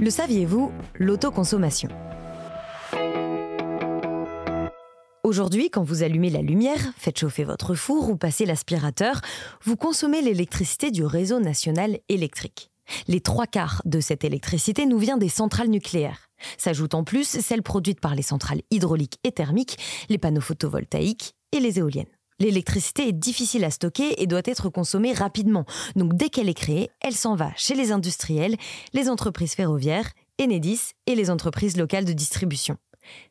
Le saviez-vous L'autoconsommation. Aujourd'hui, quand vous allumez la lumière, faites chauffer votre four ou passez l'aspirateur, vous consommez l'électricité du réseau national électrique. Les trois quarts de cette électricité nous vient des centrales nucléaires. S'ajoutent en plus celles produites par les centrales hydrauliques et thermiques, les panneaux photovoltaïques et les éoliennes. L'électricité est difficile à stocker et doit être consommée rapidement. Donc dès qu'elle est créée, elle s'en va chez les industriels, les entreprises ferroviaires, Enedis et les entreprises locales de distribution.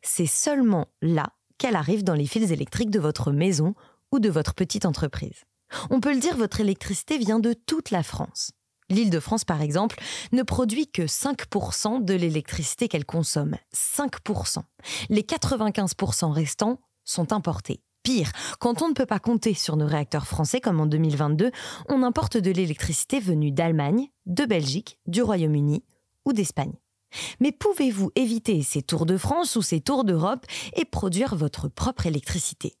C'est seulement là qu'elle arrive dans les fils électriques de votre maison ou de votre petite entreprise. On peut le dire, votre électricité vient de toute la France. L'île de France, par exemple, ne produit que 5% de l'électricité qu'elle consomme. 5%. Les 95% restants sont importés. Pire, quand on ne peut pas compter sur nos réacteurs français comme en 2022, on importe de l'électricité venue d'Allemagne, de Belgique, du Royaume-Uni ou d'Espagne. Mais pouvez-vous éviter ces tours de France ou ces tours d'Europe et produire votre propre électricité?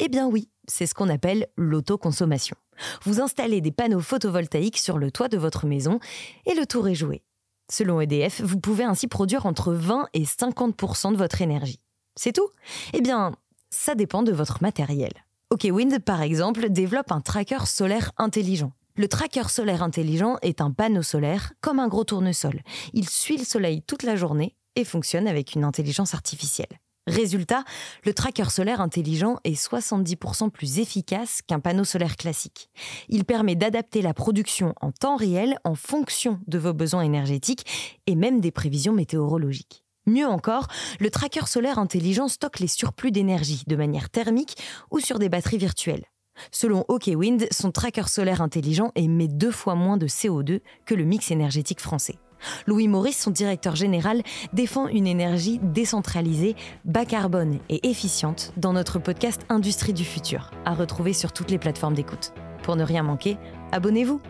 Eh bien oui, c'est ce qu'on appelle l'autoconsommation. Vous installez des panneaux photovoltaïques sur le toit de votre maison et le tour est joué. Selon EDF, vous pouvez ainsi produire entre 20 et 50% de votre énergie. C'est tout? Eh bien, ça dépend de votre matériel. OKWind, par exemple, développe un tracker solaire intelligent. Le tracker solaire intelligent est un panneau solaire comme un gros tournesol. Il suit le soleil toute la journée et fonctionne avec une intelligence artificielle. Résultat, le tracker solaire intelligent est 70% plus efficace qu'un panneau solaire classique. Il permet d'adapter la production en temps réel en fonction de vos besoins énergétiques et même des prévisions météorologiques. Mieux encore, le tracker solaire intelligent stocke les surplus d'énergie de manière thermique ou sur des batteries virtuelles. Selon OKWind, son tracker solaire intelligent émet deux fois moins de CO2 que le mix énergétique français. Louis Maurice, son directeur général, défend une énergie décentralisée, bas carbone et efficiente dans notre podcast Industrie du futur, à retrouver sur toutes les plateformes d'écoute. Pour ne rien manquer, abonnez-vous